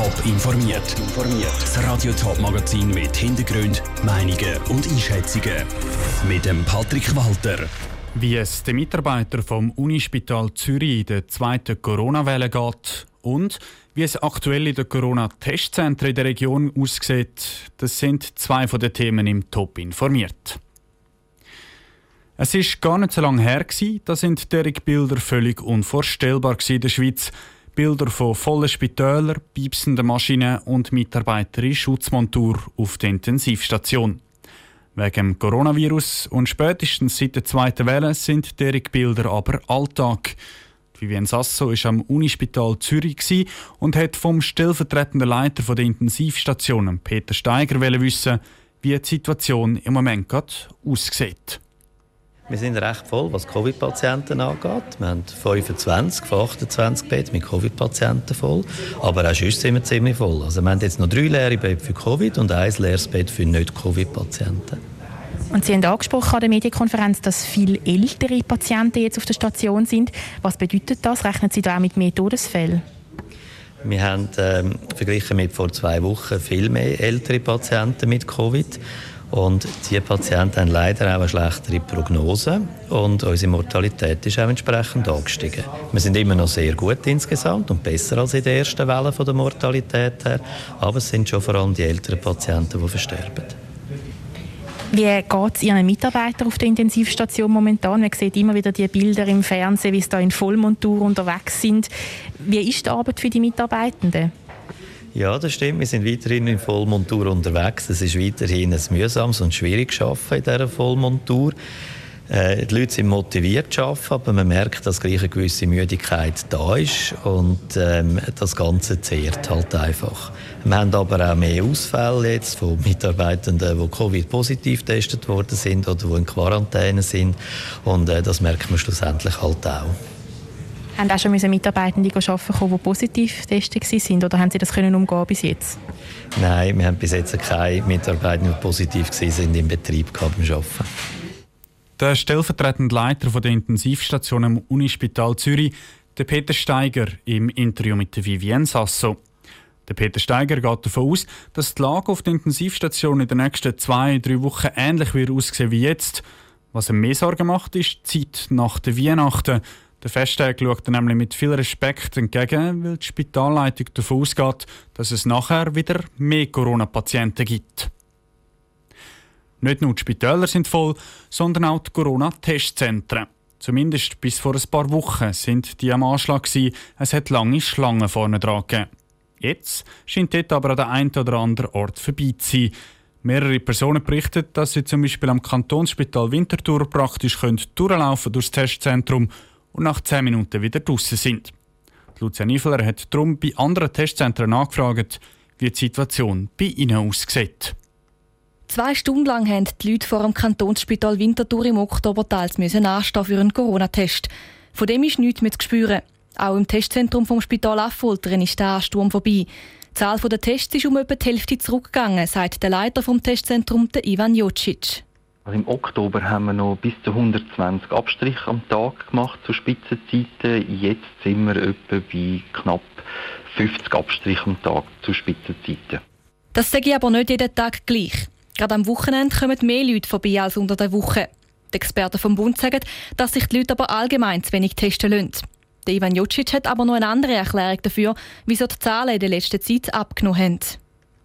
Top informiert. Das Radio Top Magazin mit Hintergrund, Meinungen und Einschätzungen mit dem Patrick Walter. Wie es den Mitarbeitern vom Unispital Zürich in der zweiten Corona-Welle geht und wie es aktuell in den Corona-Testzentren in der Region aussieht, das sind zwei von den Themen im Top informiert. Es ist gar nicht so lange her, da sind derige Bilder völlig unvorstellbar in der Schweiz. Bilder von vollen Spitälern, piepsenden Maschinen und Mitarbeitern in Schutzmontur auf der Intensivstation. Wegen Coronavirus und spätestens seit der zweiten Welle sind derige Bilder aber Alltag. Vivien Sasso war am Unispital Zürich und hat vom stellvertretenden Leiter der Intensivstationen Peter Steiger wissen, wie die Situation im Moment aussieht. Wir sind recht voll, was Covid-Patienten angeht. Wir haben 25 von 28 Betten mit Covid-Patienten voll. Aber auch sonst sind wir ziemlich voll. Also wir haben jetzt noch drei leere Betten für Covid und ein leeres Bett für Nicht-Covid-Patienten. Und Sie haben angesprochen an der Medienkonferenz, dass viele ältere Patienten jetzt auf der Station sind. Was bedeutet das? Rechnen Sie da auch mit mehr Todesfällen? Wir haben ähm, verglichen mit vor zwei Wochen viel mehr ältere Patienten mit Covid. Und diese Patienten haben leider auch eine schlechtere Prognose und unsere Mortalität ist auch entsprechend angestiegen. Wir sind immer noch sehr gut insgesamt und besser als in der ersten Welle von der Mortalität her, aber es sind schon vor allem die älteren Patienten, die versterben. Wie geht es Ihren Mitarbeitern auf der Intensivstation momentan? Man sieht immer wieder die Bilder im Fernsehen, wie sie da in Vollmontur unterwegs sind. Wie ist die Arbeit für die Mitarbeitenden? Ja, das stimmt. Wir sind weiterhin in Vollmontur unterwegs. Es ist weiterhin ein mühsames und schwieriges Arbeiten in dieser Vollmontur. Äh, die Leute sind motiviert zu arbeiten, aber man merkt, dass gleich eine gewisse Müdigkeit da ist und ähm, das Ganze zehrt halt einfach. Wir haben aber auch mehr Ausfälle jetzt von Mitarbeitenden, die Covid-positiv getestet worden sind oder die in Quarantäne sind und äh, das merkt man schlussendlich halt auch. Haben auch schon Mitarbeitende arbeiten die positiv getestet waren oder haben Sie das können umgehen bis jetzt? Nein, wir haben bis jetzt keine Mitarbeiter, die positiv waren im Betrieb beim Arbeiten. Der stellvertretende Leiter der Intensivstation am Unispital Zürich, der Peter Steiger, im Interview mit der Vivienne Sasso. Der Peter Steiger geht davon aus, dass die Lage auf der Intensivstation in den nächsten zwei, drei Wochen ähnlich wird aussehen wie jetzt. Was ihm mehr Sorgen macht, ist die Zeit nach den Weihnachten. Der Festtag schaut nämlich mit viel Respekt entgegen, weil die Spitalleitung davon ausgeht, dass es nachher wieder mehr Corona-Patienten gibt. Nicht nur die Spitäler sind voll, sondern auch die Corona-Testzentren. Zumindest bis vor ein paar Wochen sind die am Anschlag gewesen. Es hat lange Schlangen vorne dran gegeben. Jetzt scheint dort aber an der einen oder anderen Ort vorbei zu sein. Mehrere Personen berichten, dass sie zum Beispiel am Kantonsspital Winterthur praktisch durchlaufen durchs Testzentrum und nach 10 Minuten wieder draußen sind. Lucia Niveler hat darum bei anderen Testzentren angefragt, wie die Situation bei ihnen aussieht. Zwei Stunden lang haben die Leute vor dem Kantonsspital Winterthur im Oktober teils anstehen für einen Corona-Test. Von dem ist nichts mehr zu spüren. Auch im Testzentrum vom Spital Affoltern ist der Ansturm vorbei. Die Zahl der Tests ist um etwa die Hälfte zurückgegangen, sagt der Leiter vom Testzentrum, Ivan Jocic. Also Im Oktober haben wir noch bis zu 120 Abstriche am Tag gemacht zu Spitzenzeiten. Jetzt sind wir etwa bei knapp 50 Abstriche am Tag zu Spitzenzeiten. Das sage ich aber nicht jeden Tag gleich. Gerade am Wochenende kommen mehr Leute vorbei als unter der Woche. Die Experten vom Bund sagen, dass sich die Leute aber allgemein zu wenig testen lassen. Der Ivan Jocic hat aber noch eine andere Erklärung dafür, wieso die Zahlen in der letzten Zeit abgenommen haben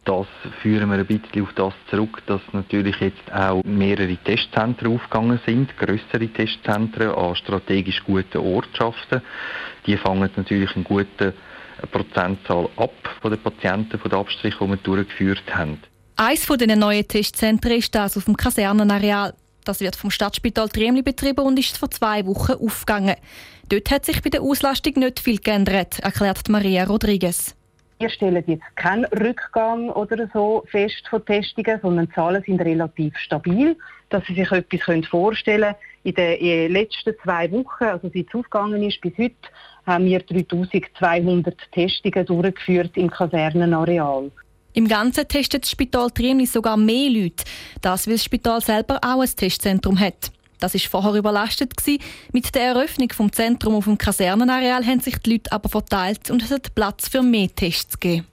das führen wir ein bisschen auf das zurück, dass natürlich jetzt auch mehrere Testzentren aufgegangen sind, größere Testzentren an strategisch guten Ortschaften. Die fangen natürlich eine gute Prozentzahl ab von den Patienten, von den Abstrichen, die wir durchgeführt haben. Eines den neuen Testzentren ist das auf dem Kasernenareal. Das wird vom Stadtspital Triemli betrieben und ist vor zwei Wochen aufgegangen. Dort hat sich bei der Auslastung nicht viel geändert, erklärt Maria Rodriguez. Wir stellen jetzt keinen Rückgang oder so fest von Testungen, sondern die Zahlen sind relativ stabil. Dass Sie sich etwas vorstellen können, in den letzten zwei Wochen, also seit es aufgegangen ist bis heute, haben wir 3200 Testungen durchgeführt im Kasernenareal. Im Ganzen testet das Spital Triemli sogar mehr Leute. Das, weil das Spital selber auch ein Testzentrum hat. Das war vorher überlastet. Gewesen. Mit der Eröffnung des Zentrums auf dem Kasernenareal haben sich die Leute aber verteilt und es hat Platz für mehr Tests gegeben.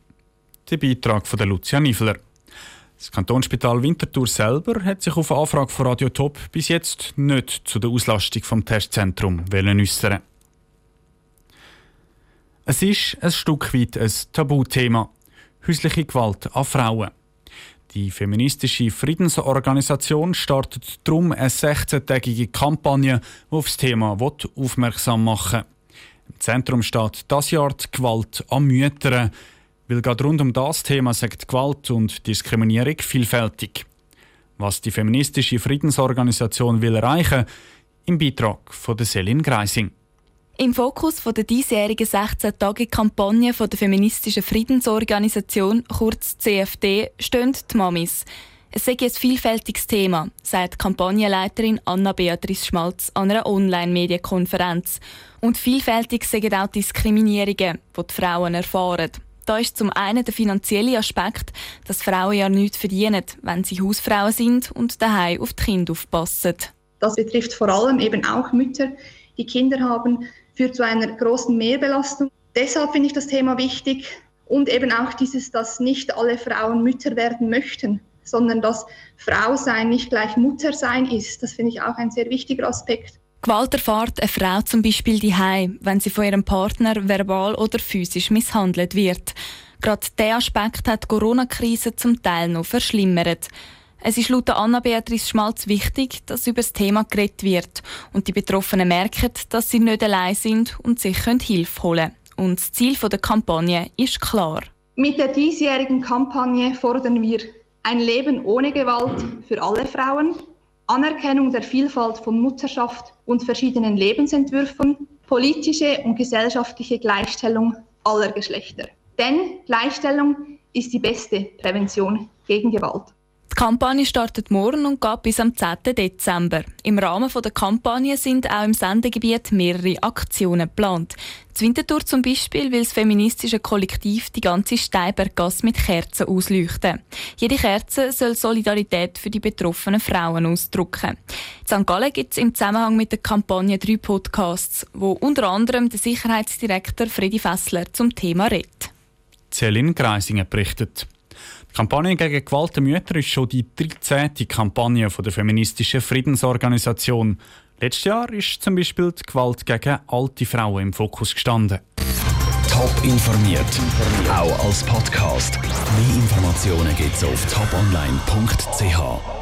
Der Beitrag von der Lucia Niffler. Das Kantonsspital Winterthur selber hat sich auf Anfrage von Radio Top bis jetzt nicht zu der Auslastung vom Testzentrum äußern. Es ist ein Stück weit ein Tabuthema. Häusliche Gewalt an Frauen. Die feministische Friedensorganisation startet darum eine 16-tägige Kampagne, die auf das Thema aufmerksam machen will. Im Zentrum steht das Jahr die Gewalt an Müttern. Weil gerade rund um das Thema sagt Gewalt und Diskriminierung vielfältig. Was die feministische Friedensorganisation will erreichen, im Beitrag von Selin Greising. Im Fokus der diesjährigen 16-Tage-Kampagne der feministischen Friedensorganisation, kurz CFD, stehen die Mamis. Es sei ein vielfältiges Thema, sagt Kampagnenleiterin Anna-Beatrice Schmalz an einer Online-Medienkonferenz. Und vielfältig sind auch Diskriminierungen, die die Frauen erfahren. Da ist zum einen der finanzielle Aspekt, dass Frauen ja nichts verdienen, wenn sie Hausfrauen sind und daheim auf die Kinder aufpassen. Das betrifft vor allem eben auch Mütter, die Kinder haben, führt zu einer großen Mehrbelastung. Deshalb finde ich das Thema wichtig und eben auch dieses, dass nicht alle Frauen Mütter werden möchten, sondern dass Frau sein nicht gleich Mutter sein ist. Das finde ich auch ein sehr wichtiger Aspekt. Gewalt erfahrt eine Frau zum Beispiel daheim, wenn sie von ihrem Partner verbal oder physisch misshandelt wird. Gerade dieser Aspekt hat die Corona-Krise zum Teil noch verschlimmert. Es ist laut Anna-Beatrice Schmalz wichtig, dass über das Thema geredet wird und die Betroffenen merken, dass sie nicht allein sind und sich Hilfe holen können. Und das Ziel der Kampagne ist klar. Mit der diesjährigen Kampagne fordern wir ein Leben ohne Gewalt für alle Frauen, Anerkennung der Vielfalt von Mutterschaft und verschiedenen Lebensentwürfen, politische und gesellschaftliche Gleichstellung aller Geschlechter. Denn Gleichstellung ist die beste Prävention gegen Gewalt. Die Kampagne startet morgen und geht bis am 10. Dezember. Im Rahmen der Kampagne sind auch im Sendegebiet mehrere Aktionen geplant. Die Winterthur zum Beispiel will das feministische Kollektiv die ganze Steinberggasse mit Kerzen ausleuchten. Jede Kerze soll Solidarität für die betroffenen Frauen ausdrücken. In St. Gallen gibt es im Zusammenhang mit der Kampagne drei Podcasts, wo unter anderem der Sicherheitsdirektor Freddy Fessler zum Thema redet. Celine Greisinger berichtet. Die Kampagne gegen Gewalt der Mütter ist schon die 13. Kampagne der feministischen Friedensorganisation. Letztes Jahr ist zum Beispiel die Gewalt gegen alte Frauen im Fokus gestanden. Top informiert, auch als Podcast. Mehr Informationen gibt es auf toponline.ch.